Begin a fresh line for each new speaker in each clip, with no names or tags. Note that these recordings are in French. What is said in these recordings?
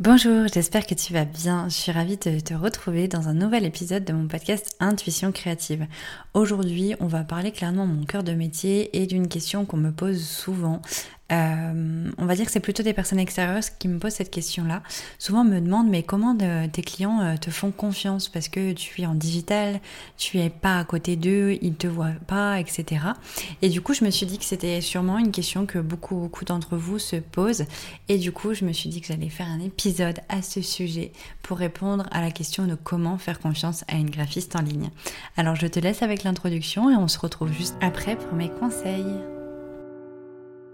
Bonjour, j'espère que tu vas bien. Je suis ravie de te retrouver dans un nouvel épisode de mon podcast Intuition créative. Aujourd'hui, on va parler clairement de mon cœur de métier et d'une question qu'on me pose souvent. Euh, on va dire que c'est plutôt des personnes extérieures qui me posent cette question-là. Souvent me demandent mais comment tes clients euh, te font confiance? Parce que tu es en digital, tu es pas à côté d'eux, ils te voient pas, etc. Et du coup je me suis dit que c'était sûrement une question que beaucoup beaucoup d'entre vous se posent. Et du coup je me suis dit que j'allais faire un épisode à ce sujet pour répondre à la question de comment faire confiance à une graphiste en ligne. Alors je te laisse avec l'introduction et on se retrouve juste après pour mes conseils.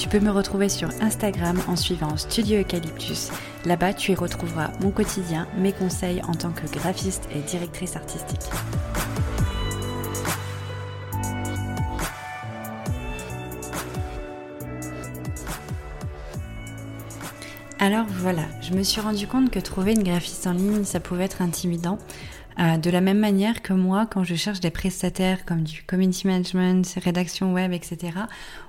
Tu peux me retrouver sur Instagram en suivant Studio Eucalyptus. Là-bas, tu y retrouveras mon quotidien, mes conseils en tant que graphiste et directrice artistique. Alors voilà, je me suis rendu compte que trouver une graphiste en ligne, ça pouvait être intimidant. Euh, de la même manière que moi, quand je cherche des prestataires comme du community management, rédaction web, etc.,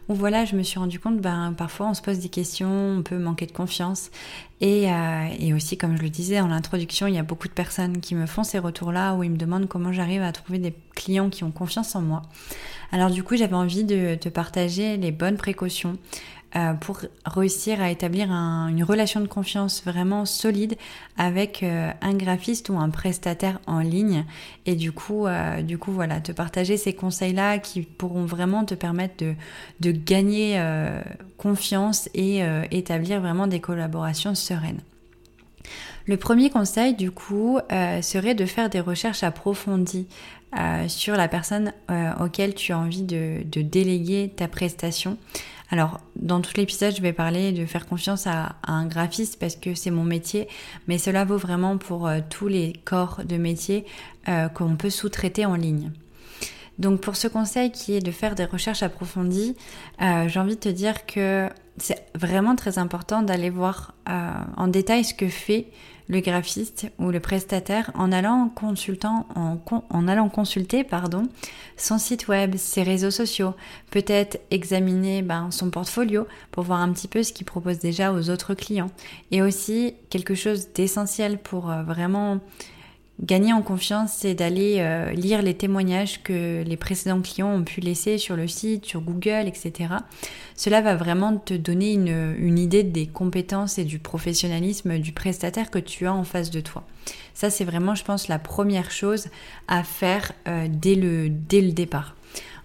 où voilà, je me suis rendu compte, ben, parfois on se pose des questions, on peut manquer de confiance. Et, euh, et aussi, comme je le disais en l'introduction, il y a beaucoup de personnes qui me font ces retours-là, où ils me demandent comment j'arrive à trouver des clients qui ont confiance en moi. Alors du coup, j'avais envie de te partager les bonnes précautions euh, pour réussir à établir une relation de confiance vraiment solide avec euh, un graphiste ou un prestataire en ligne et du coup euh, du coup voilà te partager ces conseils là qui pourront vraiment te permettre de, de gagner confiance et établir vraiment des collaborations sereines. Le premier conseil, du coup, serait de faire des recherches approfondies sur la personne auquel tu as envie de déléguer ta prestation. Alors, dans tout l'épisode, je vais parler de faire confiance à, un graphiste parce que c'est mon métier, mais cela vaut vraiment pour euh, tous les corps de métier euh, qu'on peut sous-traiter en ligne. Donc pour ce conseil qui est de faire des recherches approfondies, euh, j'ai envie de te dire que c'est vraiment très important d'aller voir en détail ce que fait le graphiste ou le prestataire en allant consulter son site web, ses réseaux sociaux, peut-être examiner ben, son portfolio pour voir un petit peu ce qu'il propose déjà aux autres clients. Et aussi quelque chose d'essentiel pour euh, vraiment Gagner en confiance, c'est d'aller euh, lire les témoignages que les précédents clients ont pu laisser sur le site, sur Google, etc. Cela va vraiment te donner une, idée des compétences et du professionnalisme du prestataire que tu as en face de toi. Ça, c'est vraiment, je pense, la première chose à faire euh, dès, le, dès le départ.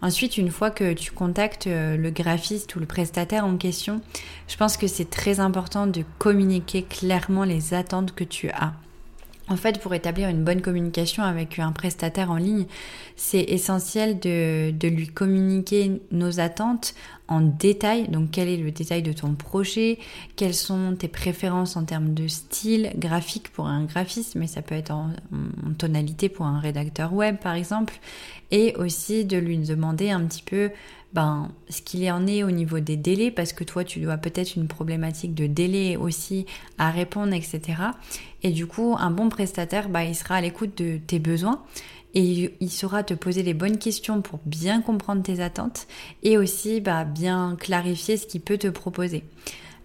Ensuite, une fois que tu contactes euh, le graphiste ou le prestataire en question, je pense que c'est très important de communiquer clairement les attentes que tu as. En fait, pour établir une bonne communication avec un prestataire en ligne, c'est essentiel de, lui communiquer nos attentes en détail. Donc, quel est le détail de ton projet? Quelles sont tes préférences en termes de style graphique pour un graphiste, mais ça peut être en, tonalité pour un rédacteur web, par exemple. Et aussi de lui demander un petit peu ben, ce qu'il en est au niveau des délais, parce que toi, tu dois peut-être une problématique de délai aussi à répondre, etc. Et du coup, un bon prestataire, ben, il sera à l'écoute de tes besoins et il saura te poser les bonnes questions pour bien comprendre tes attentes et aussi ben, bien clarifier ce qu'il peut te proposer.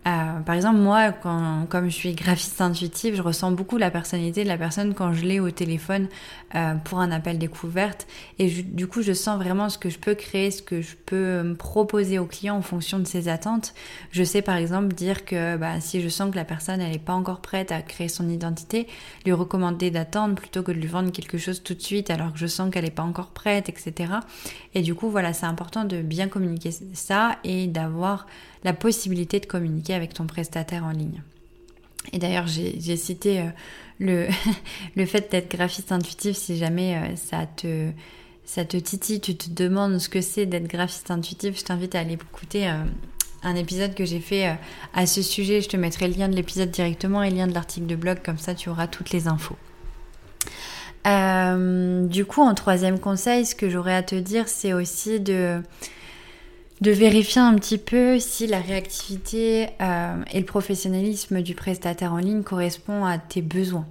Euh, par exemple, moi, comme je suis graphiste intuitive, je ressens beaucoup la personnalité de la personne quand je l'ai au téléphone euh, pour un appel découverte. Et du coup, je sens vraiment ce que je peux créer, ce que je peux proposer au client en fonction de ses attentes. Je sais par exemple dire que bah, si je sens que la personne n'est pas encore prête à créer son identité, lui recommander d'attendre plutôt que de lui vendre quelque chose tout de suite alors que je sens qu'elle n'est pas encore prête, etc. Et du coup, voilà, c'est important de bien communiquer ça et d'avoir la possibilité de communiquer avec ton prestataire en ligne. Et d'ailleurs, j'ai cité euh, le, fait d'être graphiste intuitif si jamais euh, ça te ça titille, tu te demandes ce que c'est d'être graphiste intuitif, je t'invite à aller écouter euh, un épisode que j'ai fait à ce sujet. Je te mettrai le lien de l'épisode directement et le lien de l'article de blog, comme ça tu auras toutes les infos. du coup, en troisième conseil, ce que j'aurais à te dire, c'est aussi de de vérifier un petit peu si la réactivité euh, et le professionnalisme du prestataire en ligne correspond à tes besoins.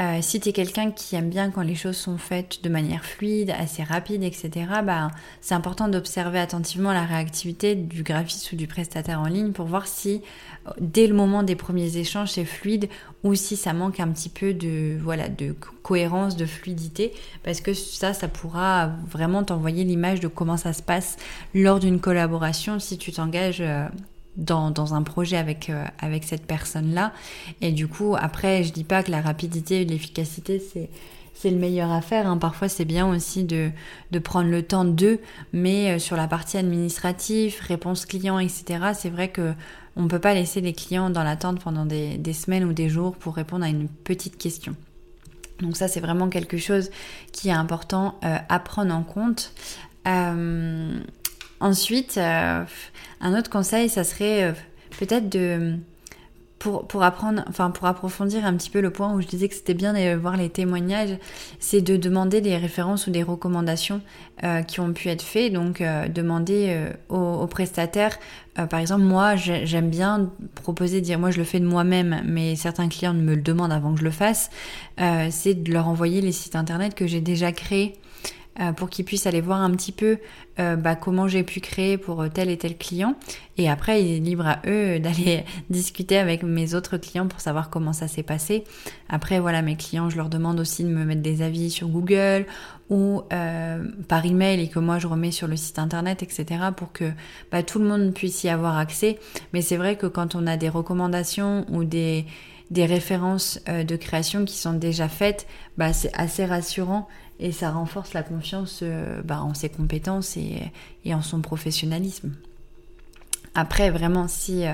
Euh, si tu quelqu'un qui aime bien quand les choses sont faites de manière fluide, assez rapide, etc., bah, c'est important d'observer attentivement la réactivité du graphiste ou du prestataire en ligne pour voir si euh, dès le moment des premiers échanges c'est fluide ou si ça manque un petit peu de, voilà, de cohérence, de fluidité, parce que ça, ça pourra vraiment t'envoyer l'image de comment ça se passe lors d'une collaboration si tu t'engages. Euh, dans, un projet avec, euh, avec cette personne-là. Et du coup, après, je dis pas que la rapidité et l'efficacité, c'est c'est le meilleur à faire. Hein. Parfois, c'est bien aussi de, de, prendre le temps d'eux, mais euh, sur la partie administrative, réponse client, etc., c'est vrai que on peut pas laisser les clients dans l'attente pendant des, des, semaines ou des jours pour répondre à une petite question. Donc ça, c'est vraiment quelque chose qui est important euh, à prendre en compte. Ensuite, un autre conseil, ça serait euh, peut-être de pour, pour apprendre, enfin pour approfondir un petit peu le point où je disais que c'était bien de voir les témoignages, c'est de demander des références ou des recommandations euh, qui ont pu être faites. Donc euh, demander aux, prestataires, par exemple moi j'aime bien proposer, dire moi je le fais de moi-même, mais certains clients me le demandent avant que je le fasse, c'est de leur envoyer les sites internet que j'ai déjà créés euh, pour qu'ils puissent aller voir un petit peu euh, bah, comment j'ai pu créer pour tel et tel client. Et après, il est libre à eux d'aller discuter avec mes autres clients pour savoir comment ça s'est passé. Après, voilà, mes clients, je leur demande aussi de me mettre des avis sur Google ou euh, par email et que moi je remets sur le site internet, etc. pour que bah, tout le monde puisse y avoir accès. Mais c'est vrai que quand on a des recommandations ou des des références de création qui sont déjà faites, bah, c'est assez rassurant et ça renforce la confiance euh, bah, en ses compétences et, en son professionnalisme. Après, vraiment, si euh,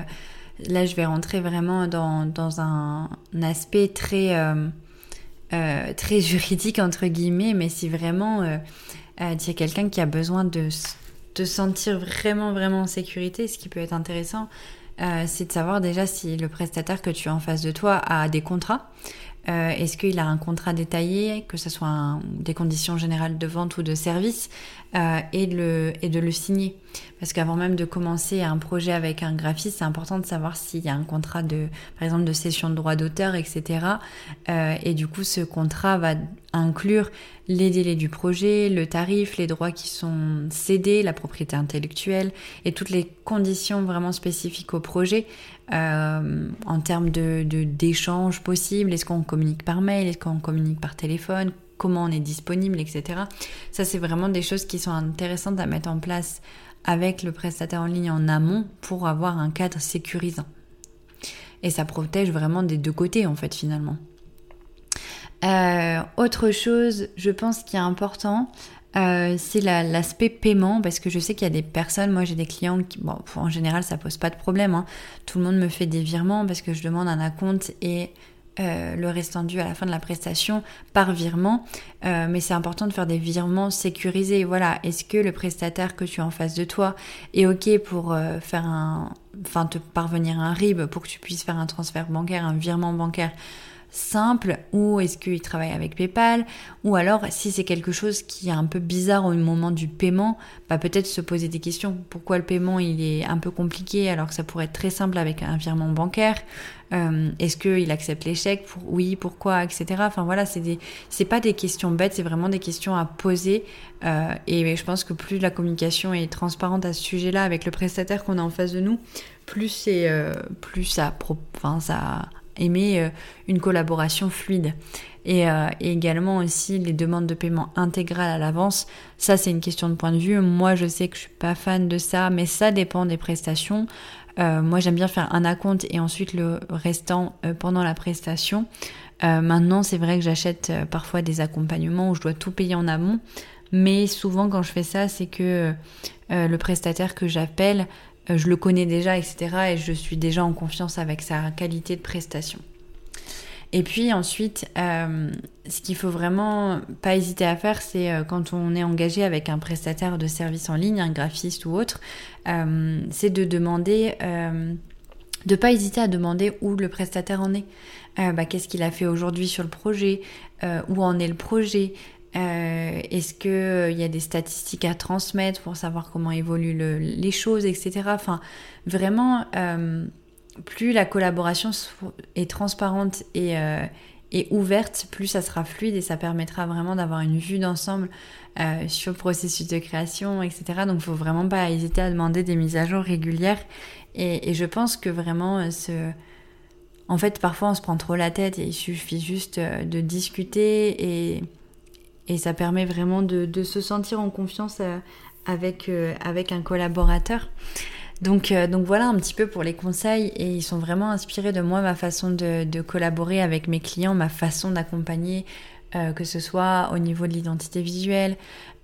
là je vais rentrer vraiment dans, un, aspect très, euh, très juridique, entre guillemets, mais si vraiment il y a quelqu'un qui a besoin de te sentir vraiment, vraiment en sécurité, ce qui peut être intéressant, c'est de savoir déjà si le prestataire que tu as en face de toi a des contrats. Euh, est-ce qu'il a un contrat détaillé, que ce soit des conditions générales de vente ou de service, euh, et, de le, et de le signer Parce qu'avant même de commencer un projet avec un graphiste, c'est important de savoir s'il y a un contrat de, par exemple, de cession de droits d'auteur, etc. Euh, et du coup, ce contrat va inclure les délais du projet, le tarif, les droits qui sont cédés, la propriété intellectuelle et toutes les conditions vraiment spécifiques au projet euh, en termes de d'échanges possibles. Est-ce qu'on communique par mail Est-ce qu'on communique par téléphone Comment on est disponible, etc. Ça, c'est vraiment des choses qui sont intéressantes à mettre en place avec le prestataire en ligne en amont pour avoir un cadre sécurisant. Et ça protège vraiment des deux côtés, en fait, finalement. Euh, autre chose, je pense qui est important, euh, c'est l'aspect paiement parce que je sais qu'il y a des personnes, moi j'ai des clients qui, bon, en général ça pose pas de problème, hein. tout le monde me fait des virements parce que je demande un acompte et euh, le restant dû à la fin de la prestation par virement, euh, mais c'est important de faire des virements sécurisés. Voilà, est-ce que le prestataire que tu as en face de toi est ok pour faire un, enfin te parvenir un RIB pour que tu puisses faire un transfert bancaire, un virement bancaire? Simple ou est-ce qu'il travaille avec PayPal ou alors si c'est quelque chose qui est un peu bizarre au moment du paiement, bah peut-être se poser des questions. Pourquoi le paiement il est un peu compliqué alors que ça pourrait être très simple avec un virement bancaire? Euh, Est-ce qu'il accepte chèques pour, Oui, pourquoi, etc. Enfin voilà, c'est des, c'est pas des questions bêtes, c'est vraiment des questions à poser. Euh, et je pense que plus la communication est transparente à ce sujet-là avec le prestataire qu'on a en face de nous, plus c'est, euh, plus ça, enfin ça aimer euh, une collaboration fluide. Euh, et, également aussi les demandes de paiement intégrales à l'avance. Ça, c'est une question de point de vue. Moi, je sais que je suis pas fan de ça, mais ça dépend des prestations. Euh, moi, j'aime bien faire un acompte et ensuite le restant pendant la prestation. maintenant, c'est vrai que j'achète parfois des accompagnements où je dois tout payer en amont. Mais souvent, quand je fais ça, c'est que le prestataire que j'appelle je le connais déjà, etc. Et je suis déjà en confiance avec sa qualité de prestation. Et puis ensuite, euh, ce qu'il faut vraiment pas hésiter à faire, c'est euh, quand on est engagé avec un prestataire de service en ligne, un graphiste ou autre, c'est de demander, de pas hésiter à demander où le prestataire en est. Bah, qu'est-ce qu'il a fait aujourd'hui sur le projet, où en est le projet, Est-ce qu'il y a des statistiques à transmettre pour savoir comment évoluent les choses, etc. Enfin, vraiment, plus la collaboration est transparente et, ouverte, plus ça sera fluide et ça permettra vraiment d'avoir une vue d'ensemble euh, sur le processus de création, etc. Donc il faut vraiment pas hésiter à demander des mises à jour régulières. Et, je pense que vraiment, euh, en fait, parfois on se prend trop la tête et il suffit juste euh, de discuter et, et ça permet vraiment de, se sentir en confiance avec, avec un collaborateur. Donc, donc voilà un petit peu pour les conseils et ils sont vraiment inspirés de moi, ma façon de, collaborer avec mes clients, ma façon d'accompagner euh, que ce soit au niveau de l'identité visuelle,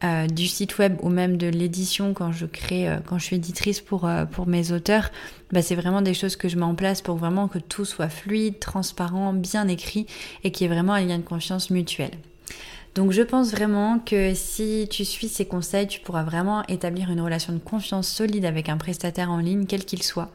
euh, du site web ou même de l'édition quand je crée, euh, quand je suis éditrice pour, pour mes auteurs, bah, c'est vraiment des choses que je mets en place pour vraiment que tout soit fluide, transparent, bien écrit et qu'il y ait vraiment un lien de confiance mutuel. Donc je pense vraiment que si tu suis ces conseils, tu pourras vraiment établir une relation de confiance solide avec un prestataire en ligne, quel qu'il soit.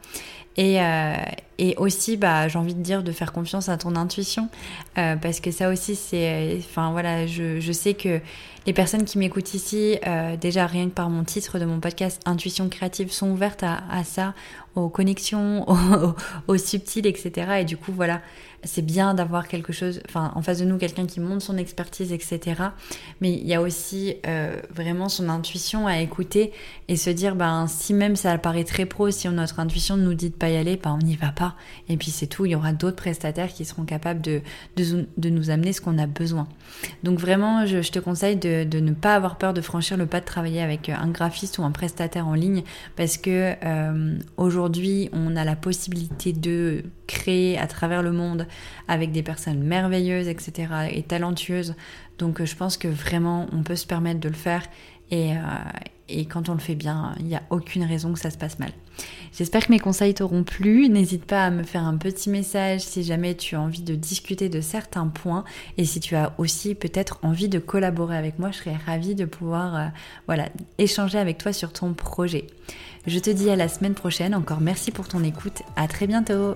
Et, euh, et aussi, bah, j'ai envie de dire de faire confiance à ton intuition, euh, parce que ça aussi, c'est, enfin voilà, je, je, sais que les personnes qui m'écoutent ici, euh, déjà rien que par mon titre de mon podcast Intuition créative, sont ouvertes à, à ça, aux connexions, aux, aux, subtils, etc. Et du coup, voilà, c'est bien d'avoir quelque chose, enfin, en face de nous, quelqu'un qui montre son expertise, etc. Mais il y a aussi euh, vraiment son intuition à écouter et se dire, ben, si même ça paraît très pro, si notre intuition nous dit de pas y aller, ben, on n'y va Et puis c'est tout. Il y aura d'autres prestataires qui seront capables de, nous amener ce qu'on a besoin. Donc vraiment, je, te conseille de, ne pas avoir peur de franchir le pas de travailler avec un graphiste ou un prestataire en ligne parce que euh, aujourd'hui, on a la possibilité de créer à travers le monde avec des personnes merveilleuses, etc. et talentueuses. Donc je pense que vraiment, on peut se permettre de le faire et, euh, et quand on le fait bien, il n'y a aucune raison que ça se passe mal. J'espère que mes conseils t'auront plu. N'hésite pas à me faire un petit message si jamais tu as envie de discuter de certains points et si tu as aussi peut-être envie de collaborer avec moi, je serais ravie de pouvoir euh, voilà, échanger avec toi sur ton projet. Je te dis à la semaine prochaine. Encore merci pour ton écoute. À très bientôt.